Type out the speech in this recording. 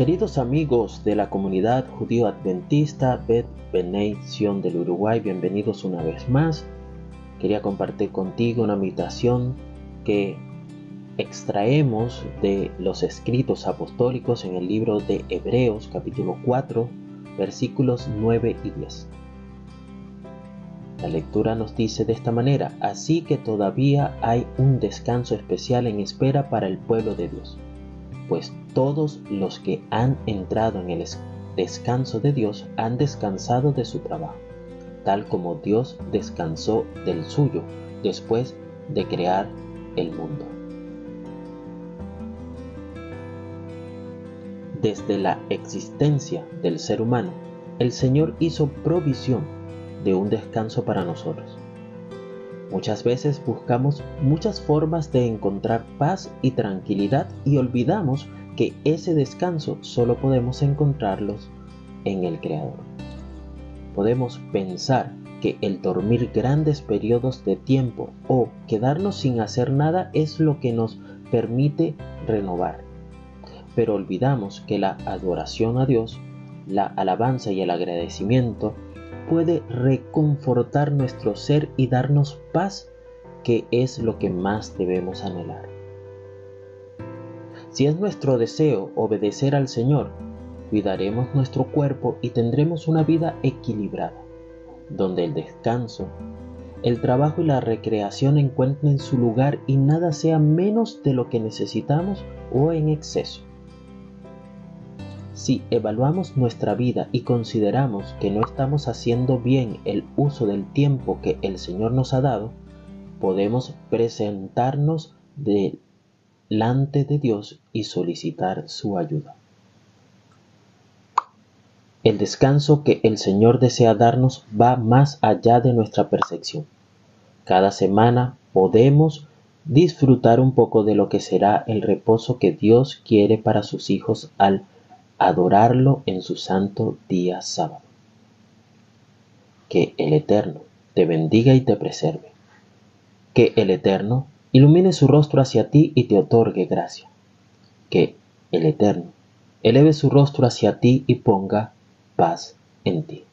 Queridos amigos de la comunidad judío adventista Bet Benei Sion del Uruguay, bienvenidos una vez más. Quería compartir contigo una meditación que extraemos de los escritos apostólicos en el libro de Hebreos capítulo 4 versículos 9 y 10. La lectura nos dice de esta manera, así que todavía hay un descanso especial en espera para el pueblo de Dios pues todos los que han entrado en el descanso de Dios han descansado de su trabajo, tal como Dios descansó del suyo después de crear el mundo. Desde la existencia del ser humano, el Señor hizo provisión de un descanso para nosotros. Muchas veces buscamos muchas formas de encontrar paz y tranquilidad y olvidamos que ese descanso solo podemos encontrarlos en el Creador. Podemos pensar que el dormir grandes periodos de tiempo o quedarnos sin hacer nada es lo que nos permite renovar. Pero olvidamos que la adoración a Dios, la alabanza y el agradecimiento puede reconfortar nuestro ser y darnos paz, que es lo que más debemos anhelar. Si es nuestro deseo obedecer al Señor, cuidaremos nuestro cuerpo y tendremos una vida equilibrada, donde el descanso, el trabajo y la recreación encuentren su lugar y nada sea menos de lo que necesitamos o en exceso. Si evaluamos nuestra vida y consideramos que no estamos haciendo bien el uso del tiempo que el Señor nos ha dado, podemos presentarnos delante de Dios y solicitar su ayuda. El descanso que el Señor desea darnos va más allá de nuestra percepción. Cada semana podemos disfrutar un poco de lo que será el reposo que Dios quiere para sus hijos al adorarlo en su santo día sábado. Que el Eterno te bendiga y te preserve. Que el Eterno ilumine su rostro hacia ti y te otorgue gracia. Que el Eterno eleve su rostro hacia ti y ponga paz en ti.